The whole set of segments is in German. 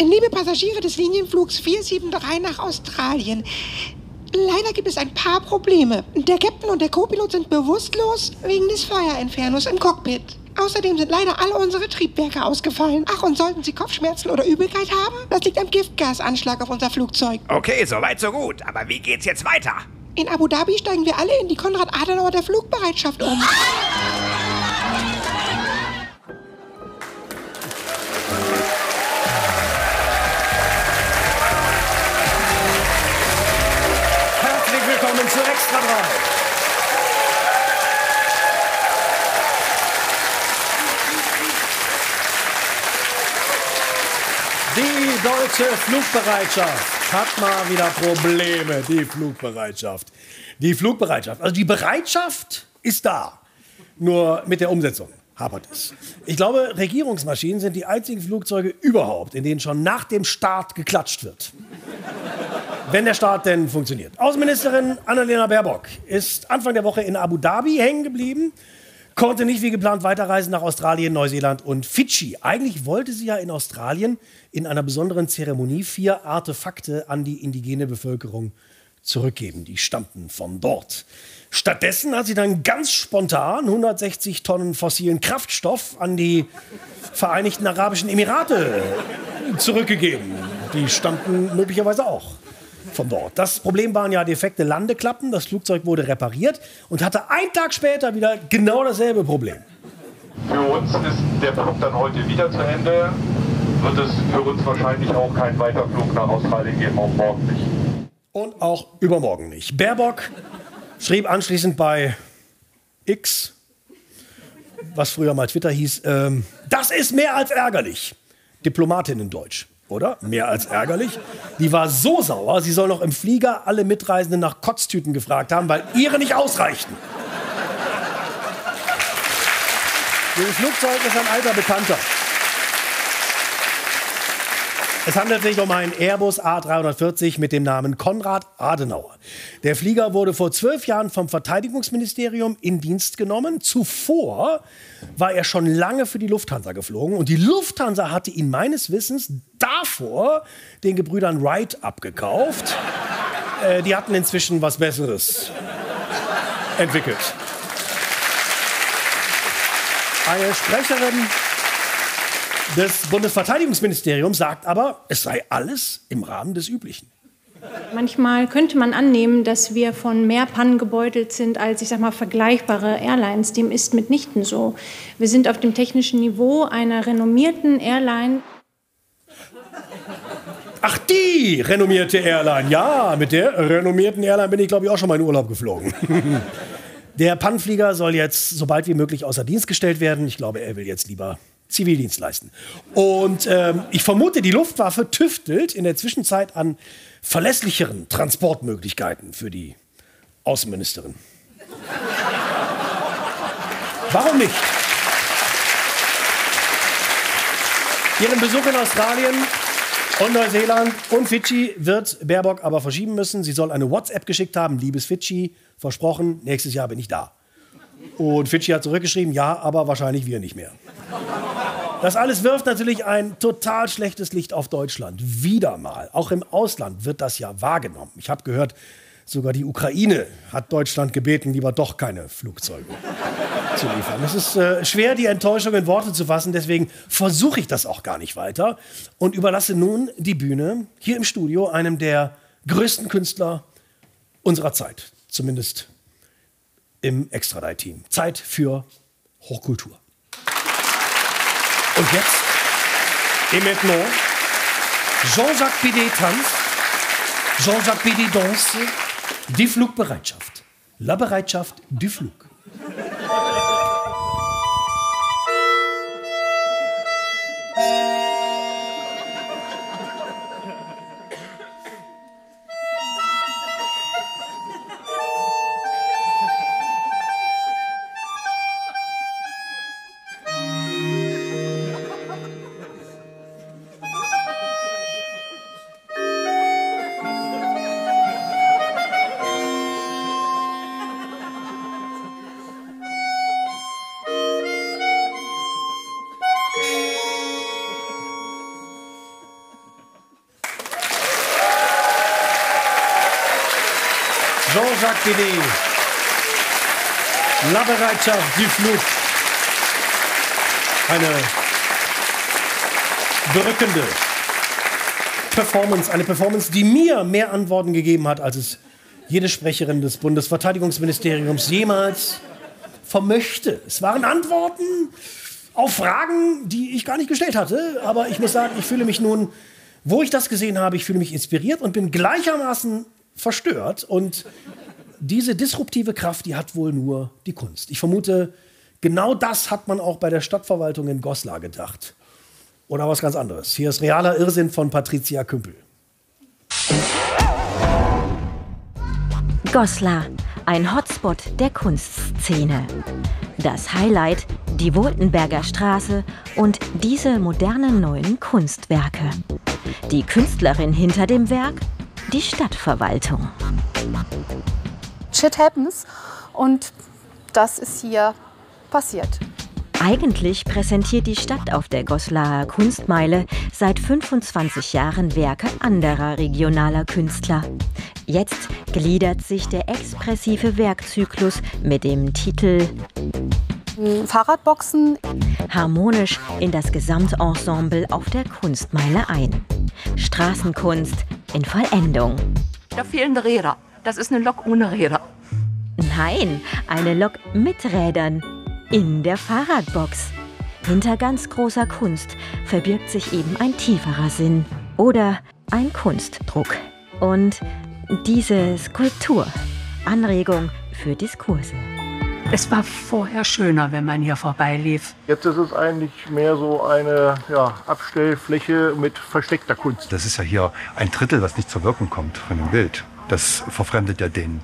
Liebe Passagiere des Linienflugs 473 nach Australien, leider gibt es ein paar Probleme. Der Captain und der Co-Pilot sind bewusstlos wegen des Feuerinfernos im Cockpit. Außerdem sind leider alle unsere Triebwerke ausgefallen. Ach, und sollten Sie Kopfschmerzen oder Übelkeit haben? Das liegt am Giftgasanschlag auf unser Flugzeug. Okay, soweit so gut. Aber wie geht's jetzt weiter? In Abu Dhabi steigen wir alle in die Konrad-Adenauer der Flugbereitschaft um. Deutsche Flugbereitschaft hat mal wieder Probleme. Die Flugbereitschaft. Die Flugbereitschaft. Also die Bereitschaft ist da. Nur mit der Umsetzung hapert es. Ich glaube, Regierungsmaschinen sind die einzigen Flugzeuge überhaupt, in denen schon nach dem Start geklatscht wird. Wenn der Start denn funktioniert. Außenministerin Annalena Baerbock ist Anfang der Woche in Abu Dhabi hängen geblieben, konnte nicht wie geplant weiterreisen nach Australien, Neuseeland und Fidschi. Eigentlich wollte sie ja in Australien in einer besonderen Zeremonie vier Artefakte an die indigene Bevölkerung zurückgeben. Die stammten von dort. Stattdessen hat sie dann ganz spontan 160 Tonnen fossilen Kraftstoff an die Vereinigten Arabischen Emirate zurückgegeben. Die stammten möglicherweise auch von dort. Das Problem waren ja defekte Landeklappen. Das Flugzeug wurde repariert und hatte einen Tag später wieder genau dasselbe Problem. Für uns ist der Flug dann heute wieder zu Ende. Wird es für uns wahrscheinlich auch keinen Weiterflug nach Australien geben, auch morgen nicht. Und auch übermorgen nicht. Baerbock schrieb anschließend bei X, was früher mal Twitter hieß, ähm, das ist mehr als ärgerlich. Diplomatin in Deutsch, oder? Mehr als ärgerlich. Die war so sauer, sie soll noch im Flieger alle Mitreisenden nach Kotztüten gefragt haben, weil ihre nicht ausreichten. Dieses Flugzeug ist ein alter Bekannter. Es handelt sich um einen Airbus A340 mit dem Namen Konrad Adenauer. Der Flieger wurde vor zwölf Jahren vom Verteidigungsministerium in Dienst genommen. Zuvor war er schon lange für die Lufthansa geflogen und die Lufthansa hatte ihn meines Wissens davor den Gebrüdern Wright abgekauft. Äh, die hatten inzwischen was Besseres entwickelt. Eine Sprecherin des Bundesverteidigungsministeriums sagt aber, es sei alles im Rahmen des Üblichen. Manchmal könnte man annehmen, dass wir von mehr Pannen gebeutelt sind als, ich sag mal, vergleichbare Airlines. Dem ist mitnichten so. Wir sind auf dem technischen Niveau einer renommierten Airline. Ach, die renommierte Airline. Ja, mit der renommierten Airline bin ich, glaube ich, auch schon mal in Urlaub geflogen. Der Pannenflieger soll jetzt so bald wie möglich außer Dienst gestellt werden. Ich glaube, er will jetzt lieber Zivildienst leisten. Und ähm, ich vermute, die Luftwaffe tüftelt in der Zwischenzeit an verlässlicheren Transportmöglichkeiten für die Außenministerin. Warum nicht? Ihren Besuch in Australien und Neuseeland und Fidschi wird Baerbock aber verschieben müssen. Sie soll eine WhatsApp geschickt haben, liebes Fidschi, versprochen, nächstes Jahr bin ich da. Und Fidschi hat zurückgeschrieben, ja, aber wahrscheinlich wir nicht mehr. Das alles wirft natürlich ein total schlechtes Licht auf Deutschland. Wieder mal. Auch im Ausland wird das ja wahrgenommen. Ich habe gehört, sogar die Ukraine hat Deutschland gebeten, lieber doch keine Flugzeuge zu liefern. Es ist äh, schwer, die Enttäuschung in Worte zu fassen, deswegen versuche ich das auch gar nicht weiter und überlasse nun die Bühne hier im Studio einem der größten Künstler unserer Zeit, zumindest im Extra-Team. Zeit für Hochkultur. Und jetzt, et maintenant, Jean-Jacques Bidet tanzt, Jean-Jacques Bidet danse, die Flugbereitschaft. La Bereitschaft du Flug. La Bereitschaft, die Flut. Eine berückende Performance. Eine Performance, die mir mehr Antworten gegeben hat, als es jede Sprecherin des Bundesverteidigungsministeriums jemals vermöchte. Es waren Antworten auf Fragen, die ich gar nicht gestellt hatte. Aber ich muss sagen, ich fühle mich nun, wo ich das gesehen habe, ich fühle mich inspiriert und bin gleichermaßen verstört. Und diese disruptive Kraft, die hat wohl nur die Kunst. Ich vermute, genau das hat man auch bei der Stadtverwaltung in Goslar gedacht. Oder was ganz anderes. Hier ist realer Irrsinn von Patricia Kümpel. Goslar, ein Hotspot der Kunstszene. Das Highlight, die Woltenberger Straße und diese modernen neuen Kunstwerke. Die Künstlerin hinter dem Werk, die Stadtverwaltung. Shit happens und das ist hier passiert. Eigentlich präsentiert die Stadt auf der Goslarer Kunstmeile seit 25 Jahren Werke anderer regionaler Künstler. Jetzt gliedert sich der expressive Werkzyklus mit dem Titel Fahrradboxen harmonisch in das Gesamtensemble auf der Kunstmeile ein. Straßenkunst in Vollendung. Da fehlen Räder. Das ist eine Lok ohne Räder. Nein, eine Lok mit Rädern in der Fahrradbox. Hinter ganz großer Kunst verbirgt sich eben ein tieferer Sinn oder ein Kunstdruck. Und diese Skulptur, Anregung für Diskurse. Es war vorher schöner, wenn man hier vorbeilief. Jetzt ist es eigentlich mehr so eine ja, Abstellfläche mit versteckter Kunst. Das ist ja hier ein Drittel, was nicht zur Wirkung kommt von dem Bild. Das verfremdet ja den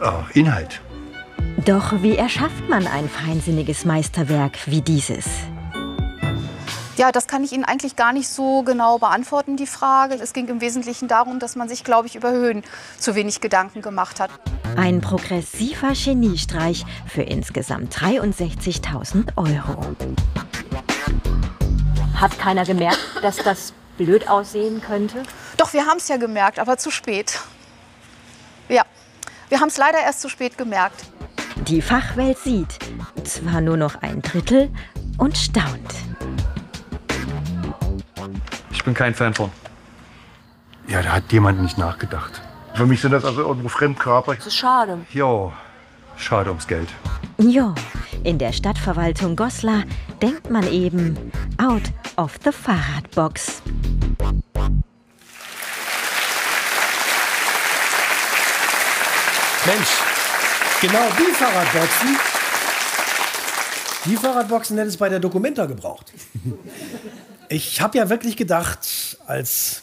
äh, Inhalt. Doch wie erschafft man ein feinsinniges Meisterwerk wie dieses? Ja, das kann ich Ihnen eigentlich gar nicht so genau beantworten, die Frage. Es ging im Wesentlichen darum, dass man sich, glaube ich, über Höhen zu wenig Gedanken gemacht hat. Ein progressiver Geniestreich für insgesamt 63.000 Euro. Hat keiner gemerkt, dass das blöd aussehen könnte? Doch, wir haben es ja gemerkt, aber zu spät. Ja, wir haben es leider erst zu spät gemerkt. Die Fachwelt sieht zwar nur noch ein Drittel und staunt. Ich bin kein Fan von. Ja, da hat jemand nicht nachgedacht. Für mich sind das also irgendwo Fremdkörper. Das ist schade. Jo, schade ums Geld. Jo, in der Stadtverwaltung Goslar denkt man eben out of the Fahrradbox. Mensch, genau die Fahrradboxen, die Fahrradboxen hätte es bei der Documenta gebraucht. Ich habe ja wirklich gedacht, als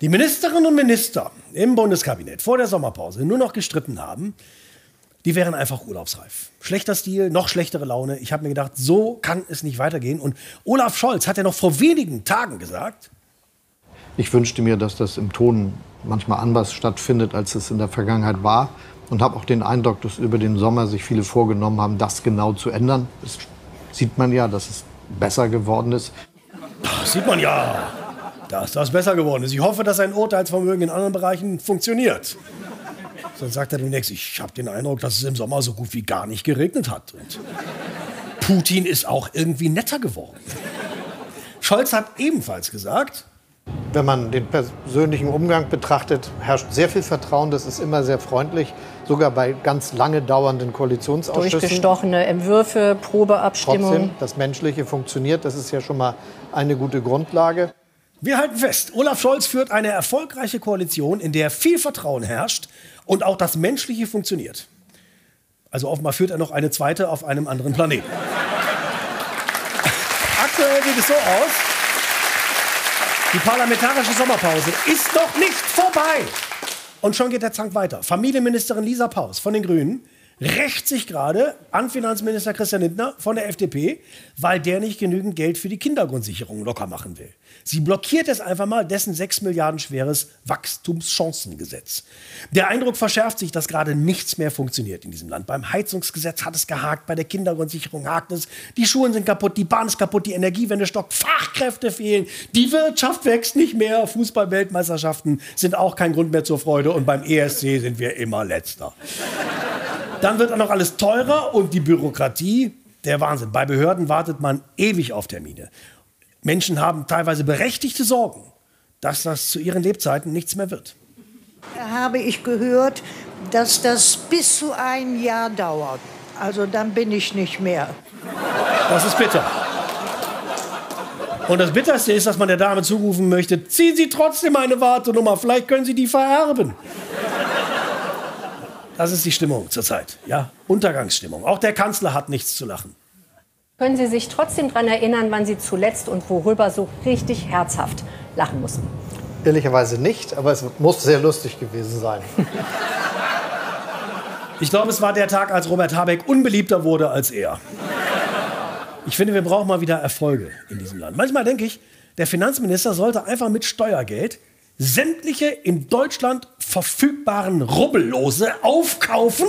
die Ministerinnen und Minister im Bundeskabinett vor der Sommerpause nur noch gestritten haben, die wären einfach urlaubsreif. Schlechter Stil, noch schlechtere Laune. Ich habe mir gedacht, so kann es nicht weitergehen. Und Olaf Scholz hat ja noch vor wenigen Tagen gesagt, Ich wünschte mir, dass das im Ton manchmal anders stattfindet, als es in der Vergangenheit war. Und habe auch den Eindruck, dass über den Sommer sich viele vorgenommen haben, das genau zu ändern. Das sieht man ja, dass es besser geworden ist. sieht man ja, dass das besser geworden ist. Ich hoffe, dass sein Urteilsvermögen in anderen Bereichen funktioniert. Sonst sagt er demnächst, ich habe den Eindruck, dass es im Sommer so gut wie gar nicht geregnet hat. Und Putin ist auch irgendwie netter geworden. Scholz hat ebenfalls gesagt, Wenn man den persönlichen Umgang betrachtet, herrscht sehr viel Vertrauen. Das ist immer sehr freundlich, sogar bei ganz lange dauernden Koalitionsausschüssen. Durchgestochene Entwürfe, Probeabstimmung. Trotzdem, das Menschliche funktioniert. Das ist ja schon mal eine gute Grundlage. wir halten fest, Olaf Scholz führt eine erfolgreiche Koalition, in der viel Vertrauen herrscht und auch das Menschliche funktioniert. Also offenbar führt er noch eine zweite auf einem anderen Planeten. Aktuell sieht es so aus, die parlamentarische Sommerpause ist noch nicht vorbei. Und schon geht der Zank weiter. Familienministerin Lisa Paus von den Grünen rächt sich gerade an Finanzminister Christian Lindner von der FDP, weil der nicht genügend Geld für die Kindergrundsicherung locker machen will. Sie blockiert es einfach mal, dessen 6 Milliarden schweres Wachstumschancengesetz. Der Eindruck verschärft sich, dass gerade nichts mehr funktioniert in diesem Land. Beim Heizungsgesetz hat es gehakt, bei der Kindergrundsicherung hakt es, die Schulen sind kaputt, die Bahn ist kaputt, die Energiewende stockt, Fachkräfte fehlen, die Wirtschaft wächst nicht mehr, Fußball-Weltmeisterschaften sind auch kein Grund mehr zur Freude und beim ESC sind wir immer letzter. Dann wird auch noch alles teurer und die Bürokratie, der Wahnsinn. Bei Behörden wartet man ewig auf Termine. Menschen haben teilweise berechtigte Sorgen, dass das zu ihren Lebzeiten nichts mehr wird. Habe ich gehört, dass das bis zu ein Jahr dauert. Also dann bin ich nicht mehr. Das ist bitter. Und das Bitterste ist, dass man der Dame zurufen möchte, ziehen Sie trotzdem eine Wartenummer, vielleicht können Sie die vererben. Das ist die Stimmung zurzeit, ja, Untergangsstimmung. Auch der Kanzler hat nichts zu lachen. Können Sie sich trotzdem daran erinnern, wann Sie zuletzt und worüber so richtig herzhaft lachen mussten? Ehrlicherweise nicht, aber es muss sehr lustig gewesen sein. Ich glaube, es war der Tag, als Robert Habeck unbeliebter wurde als er. Ich finde, wir brauchen mal wieder Erfolge in diesem Land. Manchmal denke ich, der Finanzminister sollte einfach mit Steuergeld sämtliche in Deutschland verfügbaren Rubbellose aufkaufen,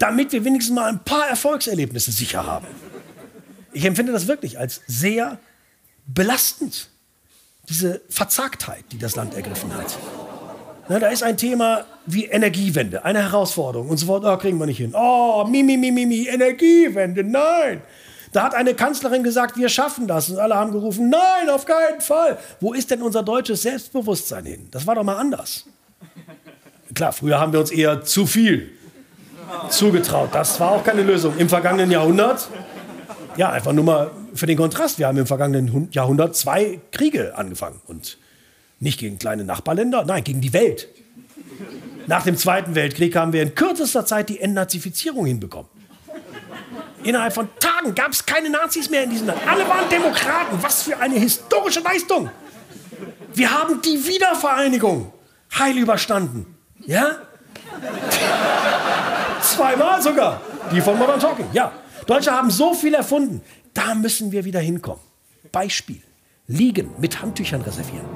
damit wir wenigstens mal ein paar Erfolgserlebnisse sicher haben. Ich empfinde das wirklich als sehr belastend, diese Verzagtheit, die das Land ergriffen hat. Na, da ist ein Thema wie Energiewende, eine Herausforderung und sofort, oh, kriegen wir nicht hin. Oh, mimi, mimi, mimi, Energiewende, nein. Da hat eine Kanzlerin gesagt, wir schaffen das. Und alle haben gerufen, nein, auf keinen Fall. Wo ist denn unser deutsches Selbstbewusstsein hin? Das war doch mal anders. Klar, früher haben wir uns eher zu viel zugetraut. Das war auch keine Lösung. Im vergangenen Jahrhundert, ja, einfach nur mal für den Kontrast. Wir haben im vergangenen Jahrhundert zwei Kriege angefangen. Und nicht gegen kleine Nachbarländer, nein, gegen die Welt. Nach dem Zweiten Weltkrieg haben wir in kürzester Zeit die Entnazifizierung hinbekommen. Innerhalb von Tagen gab es keine Nazis mehr in diesem Land. Alle waren Demokraten. Was für eine historische Leistung. Wir haben die Wiedervereinigung heil überstanden. Ja? Zweimal sogar. Die von Modern Talking. Ja. Deutsche haben so viel erfunden. Da müssen wir wieder hinkommen. Beispiel. Liegen mit Handtüchern reservieren.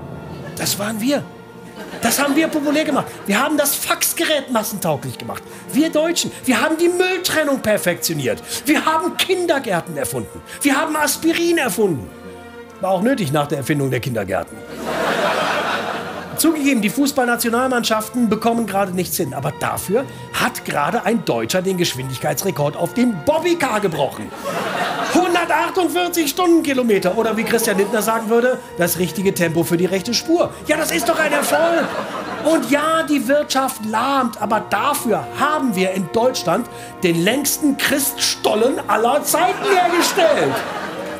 Das waren wir. Das haben wir populär gemacht. Wir haben das Faxgerät massentauglich gemacht. Wir Deutschen. Wir haben die Mülltrennung perfektioniert. Wir haben Kindergärten erfunden. Wir haben Aspirin erfunden. War auch nötig nach der Erfindung der Kindergärten. Zugegeben, die Fußballnationalmannschaften bekommen gerade nichts hin. Aber dafür hat gerade ein Deutscher den Geschwindigkeitsrekord auf dem Bobbycar gebrochen. 148 Stundenkilometer. Oder wie Christian Lindner sagen würde, das richtige Tempo für die rechte Spur. Ja, das ist doch ein Erfolg. Und ja, die Wirtschaft lahmt, aber dafür haben wir in Deutschland den längsten Christstollen aller Zeiten hergestellt.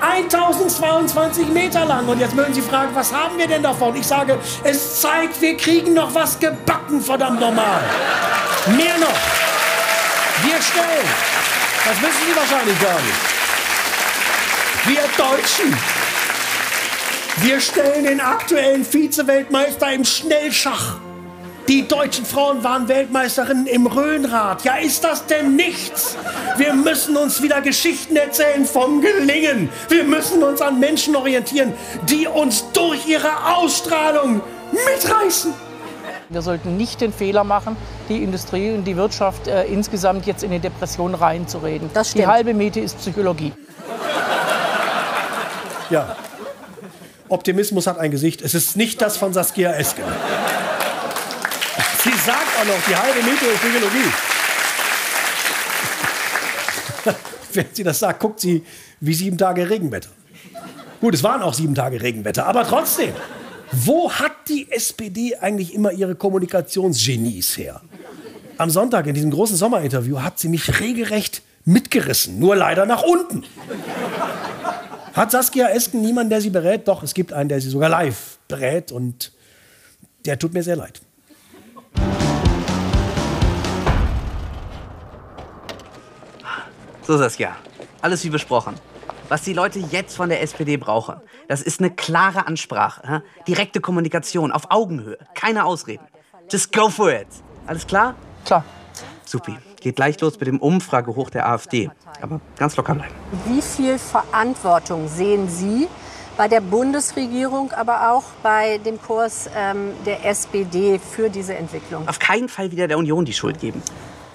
1022 Meter lang. Und jetzt mögen Sie fragen, was haben wir denn davon? Ich sage, es zeigt, wir kriegen noch was gebacken, verdammt normal. Mehr noch. Wir stellen, das wissen Sie wahrscheinlich gar nicht, wir Deutschen, wir stellen den aktuellen Vize-Weltmeister im Schnellschach. Die deutschen Frauen waren Weltmeisterinnen im Rhönrad. Ja, ist das denn nichts? Wir müssen uns wieder Geschichten erzählen vom Gelingen. Wir müssen uns an Menschen orientieren, die uns durch ihre Ausstrahlung mitreißen. Wir sollten nicht den Fehler machen, die Industrie und die Wirtschaft äh, insgesamt jetzt in die Depression reinzureden. Das stimmt. Die halbe Miete ist Psychologie. Ja. Optimismus hat ein Gesicht. Es ist nicht das von Saskia Esken. Sagt auch noch, die halbe Psychologie. Wenn sie das sagt, guckt sie wie sieben Tage Regenwetter. Gut, es waren auch sieben Tage Regenwetter, aber trotzdem. Wo hat die SPD eigentlich immer ihre Kommunikationsgenies her? Am Sonntag in diesem großen Sommerinterview hat sie mich regelrecht mitgerissen, nur leider nach unten. Hat Saskia Esken niemanden, der sie berät? Doch, es gibt einen, der sie sogar live berät und der tut mir sehr leid. So, Saskia, alles wie besprochen. Was die Leute jetzt von der SPD brauchen, das ist eine klare Ansprache, hä? direkte Kommunikation auf Augenhöhe, keine Ausreden. Just go for it. Alles klar? Klar. Supi. Geht gleich los mit dem Umfragehoch der AfD. Aber ganz locker bleiben. Wie viel Verantwortung sehen Sie bei der Bundesregierung, aber auch bei dem Kurs ähm, der SPD für diese Entwicklung? Auf keinen Fall wieder der Union die Schuld geben.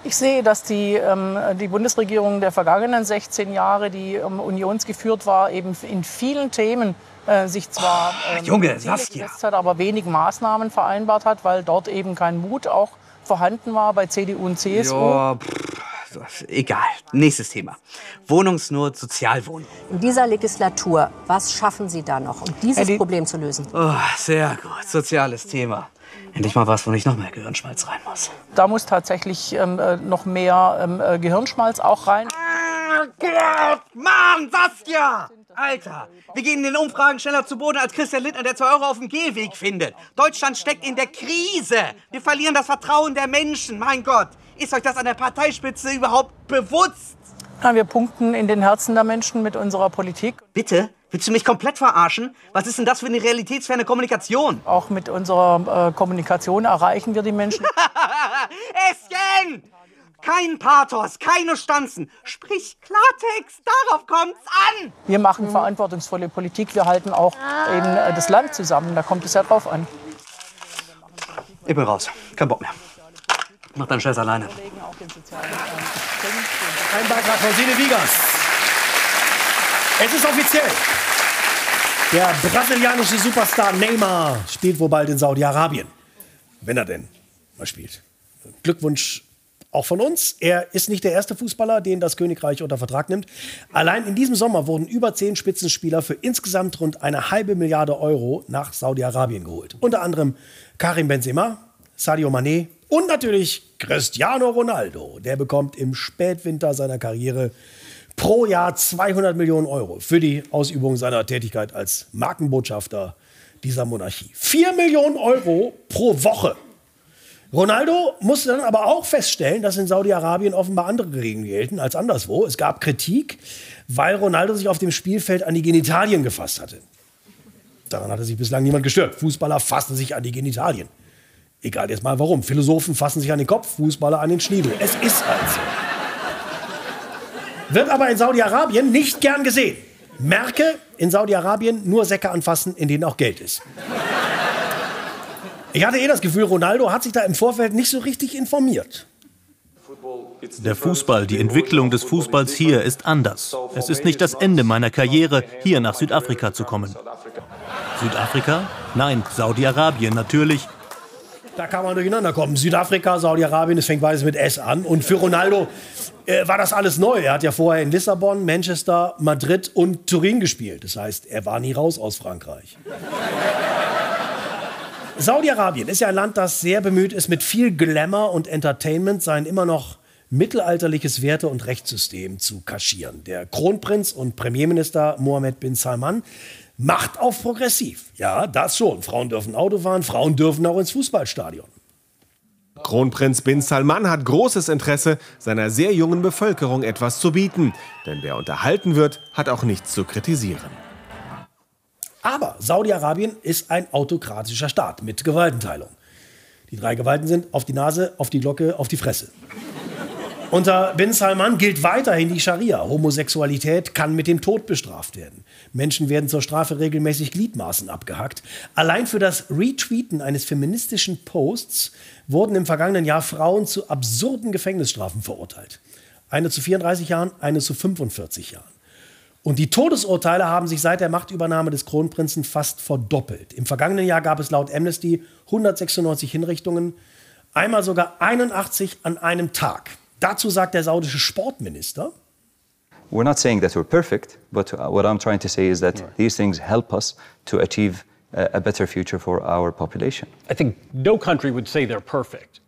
Ich sehe, dass die, ähm, die Bundesregierung der vergangenen 16 Jahre, die ähm, unionsgeführt war, eben in vielen Themen äh, sich zwar ähm, Junge, Ziele Saskia. gesetzt hat, aber wenig Maßnahmen vereinbart hat, weil dort eben kein Mut auch vorhanden war bei CDU und CSU. Ja, pff, egal. Nächstes Thema. Wohnungsnot, Sozialwohnung. In dieser Legislatur, was schaffen Sie da noch, um dieses Problem zu lösen? Oh, sehr gut. Soziales Thema. Endlich mal was, wo nicht noch mehr Gehirnschmalz rein muss. Da muss tatsächlich ähm, äh, noch mehr ähm, äh, Gehirnschmalz auch rein. Gott, Mann, Saskia! Alter, wir gehen in den Umfragen schneller zu Boden, als Christian Lindner, der 2 Euro auf dem Gehweg findet. Deutschland steckt in der Krise. Wir verlieren das Vertrauen der Menschen. Mein Gott, ist euch das an der Parteispitze überhaupt bewusst? Ja, wir punkten in den Herzen der Menschen mit unserer Politik. Bitte? Willst du mich komplett verarschen? Was ist denn das für eine realitätsferne Kommunikation? Auch mit unserer äh, Kommunikation erreichen wir die Menschen. Esken! Kein Pathos, keine Stanzen. Sprich Klartext, darauf kommt's an. Wir machen verantwortungsvolle Politik. Wir halten auch eben äh, das Land zusammen. Da kommt es ja drauf an. Ich bin raus. Kein Bock mehr. Mach deinen Scheiß alleine. Ein Beitrag von Sine Wiegers. Es ist offiziell. Der brasilianische Superstar Neymar spielt wohl bald in Saudi-Arabien. Wenn er denn mal spielt. Glückwunsch auch von uns. Er ist nicht der erste Fußballer, den das Königreich unter Vertrag nimmt. Allein in diesem Sommer wurden über zehn Spitzenspieler für insgesamt rund eine halbe Milliarde Euro nach Saudi-Arabien geholt. Unter anderem Karim Benzema, Sadio Mané und natürlich Cristiano Ronaldo. Der bekommt im Spätwinter seiner Karriere pro Jahr 200 Millionen Euro für die Ausübung seiner Tätigkeit als Markenbotschafter dieser Monarchie. 4 Millionen Euro pro Woche. Ronaldo musste dann aber auch feststellen, dass in Saudi-Arabien offenbar andere Regeln gelten als anderswo. Es gab Kritik, weil Ronaldo sich auf dem Spielfeld an die Genitalien gefasst hatte. Daran hatte sich bislang niemand gestört. Fußballer fassen sich an die Genitalien. Egal jetzt mal warum. Philosophen fassen sich an den Kopf, Fußballer an den Schniedel. Es ist also. Wird aber in Saudi-Arabien nicht gern gesehen. Merke, in Saudi-Arabien nur Säcke anfassen, in denen auch Geld ist. Ich hatte eh das Gefühl, Ronaldo hat sich da im Vorfeld nicht so richtig informiert. Der Fußball, die Entwicklung des Fußballs hier ist anders. Es ist nicht das Ende meiner Karriere, hier nach Südafrika zu kommen. Südafrika? Nein, Saudi-Arabien natürlich. Da kann man durcheinander kommen. Südafrika, Saudi-Arabien, es fängt beides mit S an. Und für Ronaldo äh, war das alles neu. Er hat ja vorher in Lissabon, Manchester, Madrid und Turin gespielt. Das heißt, er war nie raus aus Frankreich. Saudi-Arabien ist ja ein Land, das sehr bemüht ist, mit viel Glamour und Entertainment sein immer noch mittelalterliches Werte- und Rechtssystem zu kaschieren. Der Kronprinz und Premierminister Mohammed bin Salman macht auf progressiv. Ja, das schon. Frauen dürfen Auto fahren, Frauen dürfen auch ins Fußballstadion. Kronprinz bin Salman hat großes Interesse, seiner sehr jungen Bevölkerung etwas zu bieten. Denn wer unterhalten wird, hat auch nichts zu kritisieren. Aber Saudi-Arabien ist ein autokratischer Staat mit Gewaltenteilung. Die drei Gewalten sind auf die Nase, auf die Glocke, auf die Fresse. Unter Bin Salman gilt weiterhin die Scharia. Homosexualität kann mit dem Tod bestraft werden. Menschen werden zur Strafe regelmäßig Gliedmaßen abgehackt. Allein für das Retweeten eines feministischen Posts wurden im vergangenen Jahr Frauen zu absurden Gefängnisstrafen verurteilt. Eine zu 34 Jahren, eine zu 45 Jahren. Und die Todesurteile haben sich seit der Machtübernahme des Kronprinzen fast verdoppelt. Im vergangenen Jahr gab es laut Amnesty 196 Hinrichtungen, einmal sogar 81 an einem Tag. Dazu sagt der saudische Sportminister, We're not saying that we're perfect, but uh, what I'm trying to say is that these things help us to achieve a, a better future for our population. I think no country would say they're perfect.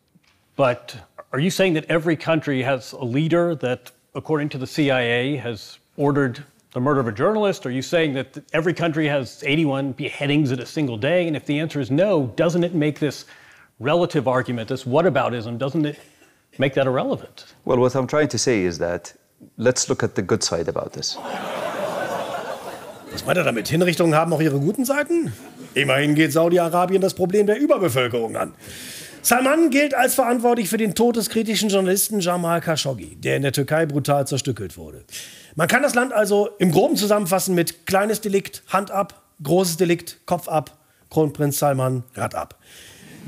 But are you saying that every country has a leader that, according to the CIA, has ordered the murder of a journalist? Are you saying that every country has 81 beheadings in a single day? And if the answer is no, doesn't it make this relative argument, this whataboutism, doesn't it make that irrelevant? Well, what I'm trying to say is that let's look at the good side about this. was meint er damit? Hinrichtungen haben auch ihre guten Seiten? Immerhin geht Saudi-Arabien das Problem der Überbevölkerung an. Salman gilt als verantwortlich für den Tod des kritischen Journalisten Jamal Khashoggi, der in der Türkei brutal zerstückelt wurde. Man kann das Land also im Groben zusammenfassen mit kleines Delikt, Hand ab, großes Delikt, Kopf ab, Kronprinz Salman, Rad ab.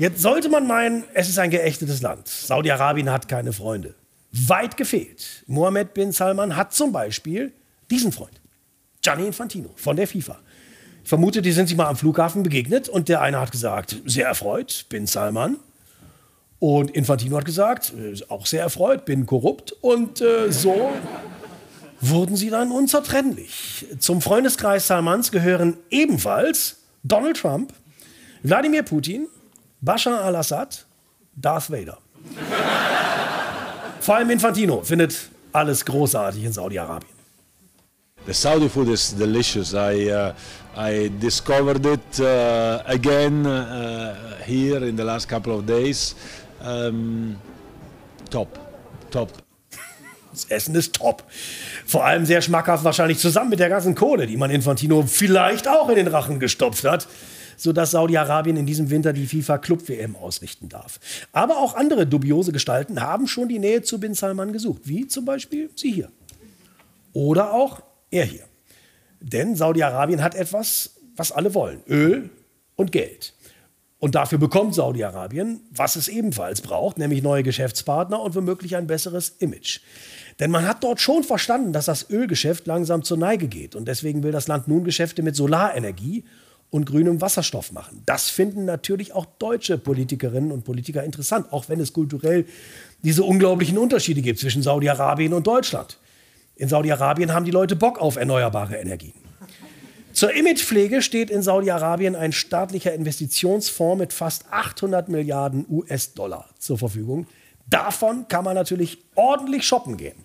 Jetzt sollte man meinen, es ist ein geächtetes Land. Saudi-Arabien hat keine Freunde. Weit gefehlt. Mohammed bin Salman hat zum Beispiel diesen Freund. Gianni Infantino von der FIFA. Ich vermute, die sind sich mal am Flughafen begegnet und der eine hat gesagt, sehr erfreut, bin Salman. Und Infantino hat gesagt, äh, auch sehr erfreut, bin korrupt. Und äh, so wurden sie dann unzertrennlich. Zum Freundeskreis Salmans gehören ebenfalls Donald Trump, Wladimir Putin, Bashar al-Assad, Darth Vader. Vor allem Infantino findet alles großartig in Saudi-Arabien. The Saudi food is delicious. I uh, I discovered it uh, again uh, here in the last couple of days. Um, top, top. Das Essen ist top. Vor allem sehr schmackhaft wahrscheinlich zusammen mit der ganzen Kohle, die man Infantino vielleicht auch in den Rachen gestopft hat, sodass Saudi-Arabien in diesem Winter die FIFA Club WM ausrichten darf. Aber auch andere dubiose Gestalten haben schon die Nähe zu Bin Salman gesucht, wie zum Beispiel sie hier. Oder auch er hier. Denn Saudi-Arabien hat etwas, was alle wollen: Öl und Geld. Und dafür bekommt Saudi-Arabien, was es ebenfalls braucht, nämlich neue Geschäftspartner und womöglich ein besseres Image. Denn man hat dort schon verstanden, dass das Ölgeschäft langsam zur Neige geht. Und deswegen will das Land nun Geschäfte mit Solarenergie und grünem Wasserstoff machen. Das finden natürlich auch deutsche Politikerinnen und Politiker interessant, auch wenn es kulturell diese unglaublichen Unterschiede gibt zwischen Saudi-Arabien und Deutschland. In Saudi-Arabien haben die Leute Bock auf erneuerbare Energien. Zur Imagepflege steht in Saudi-Arabien ein staatlicher Investitionsfonds mit fast 800 Milliarden US-Dollar zur Verfügung. Davon kann man natürlich ordentlich shoppen gehen.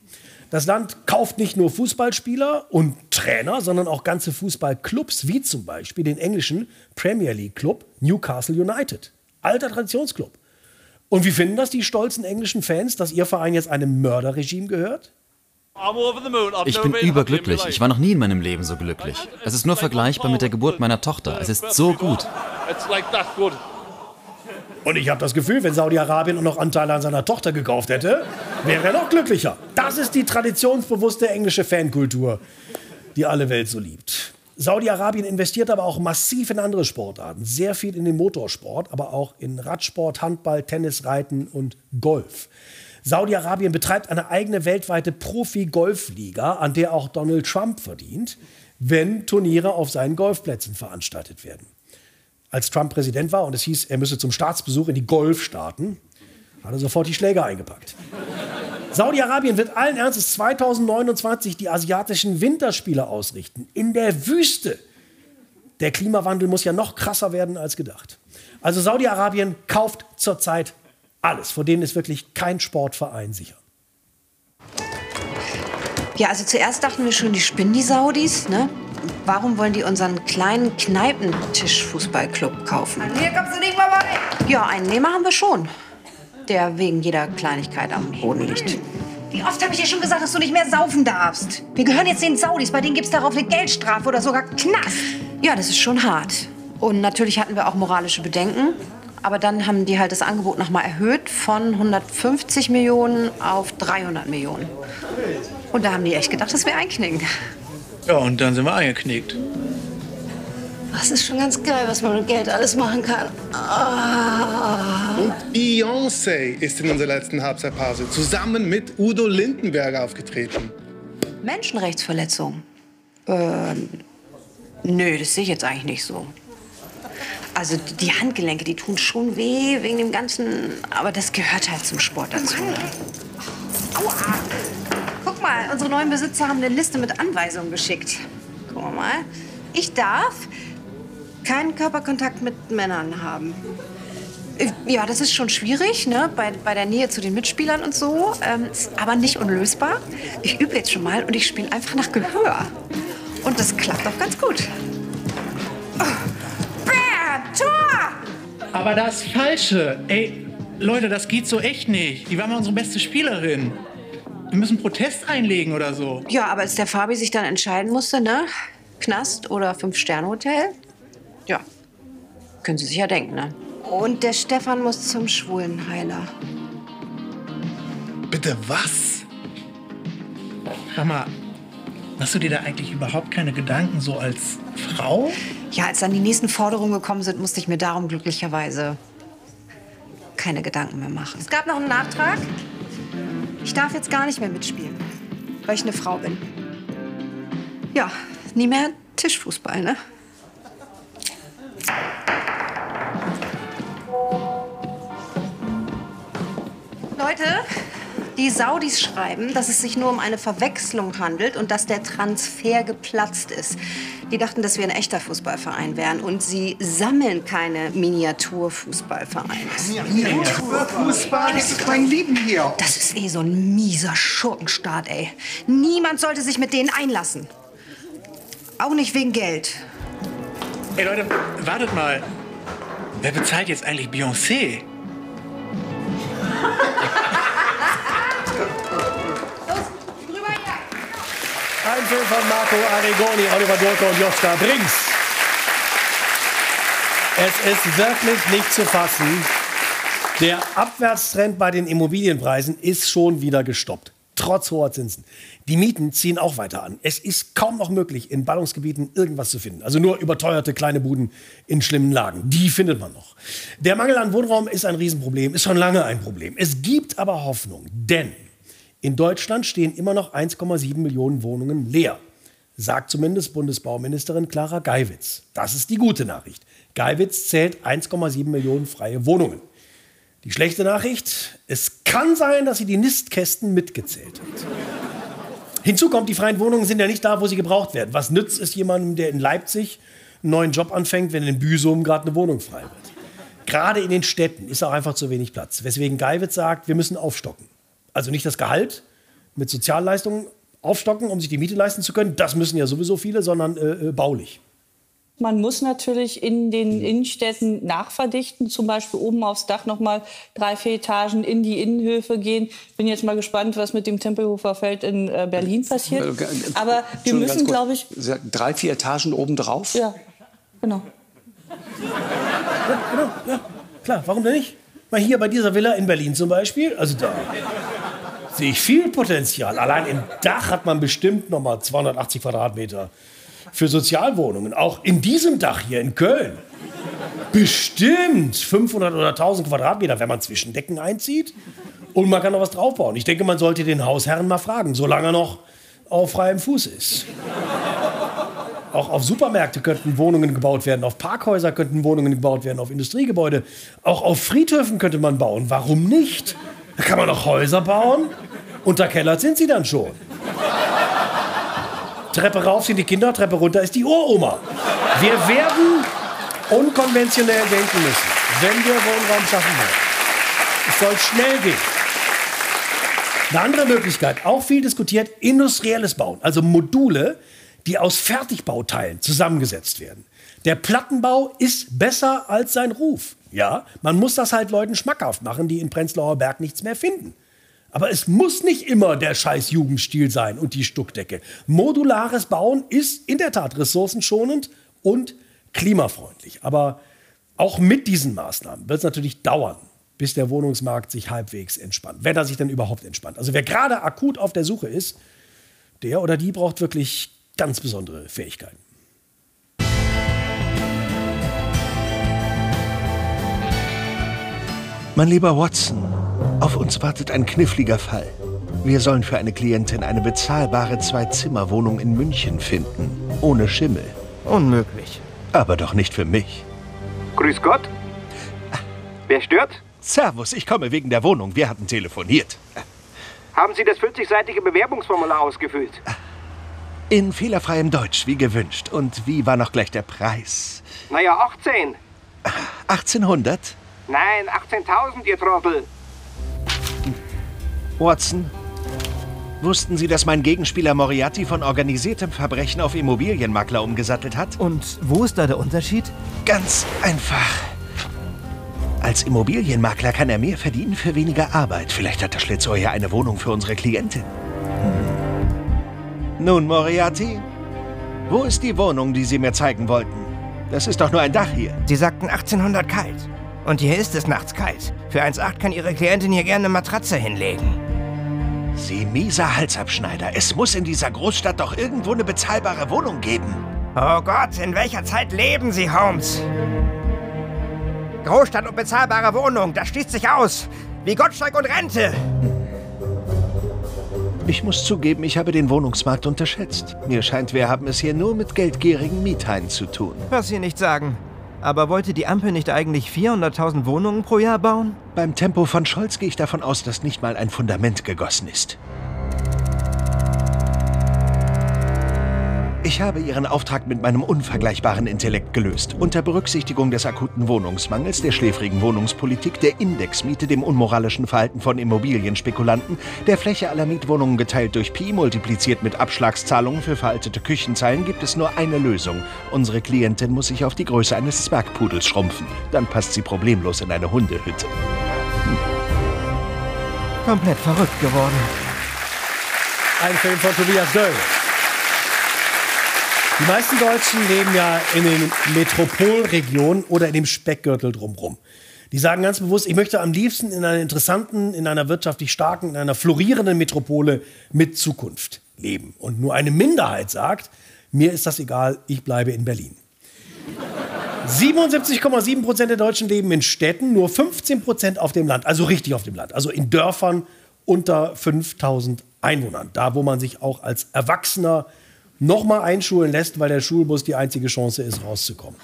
Das Land kauft nicht nur Fußballspieler und Trainer, sondern auch ganze Fußballclubs, wie zum Beispiel den englischen Premier League Club Newcastle United. Alter Traditionsclub. Und wie finden das die stolzen englischen Fans, dass ihr Verein jetzt einem Mörderregime gehört? Ich bin überglücklich. Ich war noch nie in meinem Leben so glücklich. Es ist nur vergleichbar mit der Geburt meiner Tochter. Es ist so gut. Und ich habe das Gefühl, wenn Saudi-Arabien noch Anteile an seiner Tochter gekauft hätte, wäre er noch glücklicher. Das ist die traditionsbewusste englische Fankultur, die alle Welt so liebt. Saudi-Arabien investiert aber auch massiv in andere Sportarten. Sehr viel in den Motorsport, aber auch in Radsport, Handball, Tennis, Reiten und Golf. Saudi-Arabien betreibt eine eigene weltweite Profi-Golfliga, an der auch Donald Trump verdient, wenn Turniere auf seinen Golfplätzen veranstaltet werden. Als Trump Präsident war und es hieß, er müsse zum Staatsbesuch in die Golfstaaten, hat er sofort die Schläger eingepackt. Saudi-Arabien wird allen Ernstes 2029 die asiatischen Winterspiele ausrichten. In der Wüste. Der Klimawandel muss ja noch krasser werden als gedacht. Also Saudi-Arabien kauft zurzeit alles. Vor denen ist wirklich kein Sportverein sicher. Ja, also zuerst dachten wir schon, die spinnen die Saudis. Ne? Warum wollen die unseren kleinen Kneipentischfußballclub kaufen? Hier kommst du nicht vorbei. Ja, einen Nehmer haben wir schon, der wegen jeder Kleinigkeit am Boden liegt. Wie oft habe ich dir schon gesagt, dass du nicht mehr saufen darfst? Wir gehören jetzt den Saudis, bei denen gibt es darauf eine Geldstrafe oder sogar Knast. Ja, das ist schon hart. Und natürlich hatten wir auch moralische Bedenken. Aber dann haben die halt das Angebot nochmal erhöht von 150 Millionen auf 300 Millionen. Und da haben die echt gedacht, das wäre einknicken. Ja, und dann sind wir eingeknickt. Das ist schon ganz geil, was man mit Geld alles machen kann. Ah. Und Beyoncé ist in unserer letzten Halbzeitpause zusammen mit Udo Lindenberger aufgetreten. Menschenrechtsverletzung? Äh, nö, das sehe ich jetzt eigentlich nicht so. Also die Handgelenke, die tun schon weh wegen dem Ganzen, aber das gehört halt zum Sport dazu. Ne? Aua. Mal, unsere neuen Besitzer haben eine Liste mit Anweisungen geschickt. Guck mal. Ich darf keinen Körperkontakt mit Männern haben. Äh, Ja, das ist schon schwierig, ne? bei, bei der Nähe zu den Mitspielern und so. Ähm, ist aber nicht unlösbar. Ich übe jetzt schon mal und ich spiele einfach nach Gehör. Und das klappt auch ganz gut. Bam! Tor! Aber das Falsche. Ey, Leute, das geht so echt nicht. Die war mal unsere beste Spielerin. Wir müssen Protest einlegen oder so. Ja, aber als der Fabi sich dann entscheiden musste, ne? Knast oder Fünf-Sterne-Hotel? Ja, können Sie sich ja denken, ne? Und der Stefan muss zum Schwulenheiler. Bitte was? Sag mal, machst du dir da eigentlich überhaupt keine Gedanken so als Frau? Ja, als dann die nächsten Forderungen gekommen sind, musste ich mir darum glücklicherweise keine Gedanken mehr machen. Es gab noch einen Nachtrag. Ich darf jetzt gar nicht mehr mitspielen, weil ich eine Frau bin. Ja, nie mehr Tischfußball, ne? Leute, die Saudis schreiben, dass es sich nur um eine Verwechslung handelt und dass der Transfer geplatzt ist. Die dachten, dass wir ein echter Fußballverein wären und sie sammeln keine Miniaturfußballvereine. Miniaturfußball? Das ist mein Leben hier. Das ist eh so ein mieser Schurkenstaat, ey. Niemand sollte sich mit denen einlassen. Auch nicht wegen Geld. Ey Leute, wartet mal. Wer bezahlt jetzt eigentlich Beyoncé? Film von Marco Arrigoni, Oliver Durke und Joschka Brings. Es ist wirklich nicht zu fassen. Der Abwärtstrend bei den Immobilienpreisen ist schon wieder gestoppt. Trotz hoher Zinsen. Die Mieten ziehen auch weiter an. Es ist kaum noch möglich, in Ballungsgebieten irgendwas zu finden. Also nur überteuerte kleine Buden in schlimmen Lagen. Die findet man noch. Der Mangel an Wohnraum ist ein Riesenproblem, ist schon lange ein Problem. Es gibt aber Hoffnung, denn in Deutschland stehen immer noch 1,7 Millionen Wohnungen leer. Sagt zumindest Bundesbauministerin Clara Geiwitz. Das ist die gute Nachricht. Geiwitz zählt 1,7 Millionen freie Wohnungen. Die schlechte Nachricht, es kann sein, dass sie die Nistkästen mitgezählt hat. Hinzu kommt, die freien Wohnungen sind ja nicht da, wo sie gebraucht werden. Was nützt es jemandem, der in Leipzig einen neuen Job anfängt, wenn in Büsum gerade eine Wohnung frei wird? Gerade in den Städten ist auch einfach zu wenig Platz. Weswegen Geiwitz sagt, wir müssen aufstocken. Also nicht das Gehalt mit Sozialleistungen aufstocken, um sich die Miete leisten zu können. Das müssen ja sowieso viele, sondern äh, baulich. Man muss natürlich in den Innenstädten nachverdichten, zum Beispiel oben aufs Dach noch mal drei, vier Etagen in die Innenhöfe gehen. Bin jetzt mal gespannt, was mit dem Tempelhofer Feld in äh, Berlin passiert. Aber wir müssen, glaube ich, drei, vier Etagen obendrauf. Ja, genau. Ja, genau, ja, klar. Warum denn nicht? Mal hier bei dieser Villa in Berlin zum Beispiel. Also da sehe ich viel Potenzial. Allein im Dach hat man bestimmt noch mal 280 Quadratmeter für Sozialwohnungen. Auch in diesem Dach hier in Köln. Bestimmt 500 oder 1000 Quadratmeter, wenn man Zwischendecken einzieht. Und man kann noch was draufbauen. Ich denke, man sollte den Hausherren mal fragen, solange er noch auf freiem Fuß ist. Auch auf Supermärkte könnten Wohnungen gebaut werden, auf Parkhäuser könnten Wohnungen gebaut werden, auf Industriegebäude. Auch auf Friedhöfen könnte man bauen. Warum nicht? Da kann man doch Häuser bauen. Unterkellert sind sie dann schon. Treppe rauf sind die Kinder, Treppe runter ist die Uroma. Wir werden unkonventionell denken müssen, wenn wir Wohnraum schaffen wollen. Es soll schnell gehen. Eine andere Möglichkeit, auch viel diskutiert, industrielles Bauen, also Module, die aus Fertigbauteilen zusammengesetzt werden. Der Plattenbau ist besser als sein Ruf. Ja, man muss das halt Leuten schmackhaft machen, die in Prenzlauer Berg nichts mehr finden. Aber es muss nicht immer der scheiß Jugendstil sein und die Stuckdecke. Modulares Bauen ist in der Tat ressourcenschonend und klimafreundlich. Aber auch mit diesen Maßnahmen wird es natürlich dauern, bis der Wohnungsmarkt sich halbwegs entspannt. Wenn er sich denn überhaupt entspannt. Also wer gerade akut auf der Suche ist, der oder die braucht wirklich ganz besondere Fähigkeiten. Mein lieber Watson, auf uns wartet ein kniffliger Fall. Wir sollen für eine Klientin eine bezahlbare Zwei-Zimmer-Wohnung in München finden. Ohne Schimmel. Unmöglich. Aber doch nicht für mich. Grüß Gott. Wer stört? Servus, ich komme wegen der Wohnung. Wir hatten telefoniert. Haben Sie das 40-seitige Bewerbungsformular ausgefüllt? In fehlerfreiem Deutsch, wie gewünscht. Und wie war noch gleich der Preis? Naja, 18. 1800? Nein, 18.000, ihr Trottel. Watson, wussten Sie, dass mein Gegenspieler Moriarty von organisiertem Verbrechen auf Immobilienmakler umgesattelt hat? Und wo ist da der Unterschied? Ganz einfach. Als Immobilienmakler kann er mehr verdienen für weniger Arbeit. Vielleicht hat der Schlitzohr ja eine Wohnung für unsere Klientin. Hm. Nun, Moriarty, wo ist die Wohnung, die Sie mir zeigen wollten? Das ist doch nur ein Dach hier. Sie sagten 1800 kalt. Und hier ist es nachts kalt. Für 1,8 kann Ihre Klientin hier gerne eine Matratze hinlegen. Sie mieser Halsabschneider. Es muss in dieser Großstadt doch irgendwo eine bezahlbare Wohnung geben. Oh Gott, in welcher Zeit leben Sie, Holmes? Großstadt und bezahlbare Wohnung, das schließt sich aus. Wie Gottschalk und Rente. Ich muss zugeben, ich habe den Wohnungsmarkt unterschätzt. Mir scheint, wir haben es hier nur mit geldgierigen Miethaien zu tun. Was Sie nicht sagen. Aber wollte die Ampel nicht eigentlich 400.000 Wohnungen pro Jahr bauen? Beim Tempo von Scholz gehe ich davon aus, dass nicht mal ein Fundament gegossen ist. Ich habe Ihren Auftrag mit meinem unvergleichbaren Intellekt gelöst. Unter Berücksichtigung des akuten Wohnungsmangels, der schläfrigen Wohnungspolitik, der Indexmiete, dem unmoralischen Verhalten von Immobilienspekulanten, der Fläche aller Mietwohnungen geteilt durch Pi, multipliziert mit Abschlagszahlungen für veraltete Küchenzeilen, gibt es nur eine Lösung. Unsere Klientin muss sich auf die Größe eines Zwergpudels schrumpfen. Dann passt sie problemlos in eine Hundehütte. Komplett verrückt geworden. Ein Film von Tobias Döll. Die meisten Deutschen leben ja in den Metropolregionen oder in dem Speckgürtel drumherum. Die sagen ganz bewusst, ich möchte am liebsten in einer interessanten, in einer wirtschaftlich starken, in einer florierenden Metropole mit Zukunft leben. Und nur eine Minderheit sagt, mir ist das egal, ich bleibe in Berlin. 77,7 Prozent der Deutschen leben in Städten, nur 15 Prozent auf dem Land, also richtig auf dem Land, also in Dörfern unter 5000 Einwohnern, da wo man sich auch als Erwachsener nochmal einschulen lässt, weil der Schulbus die einzige Chance ist, rauszukommen.